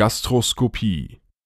Gastroskopie.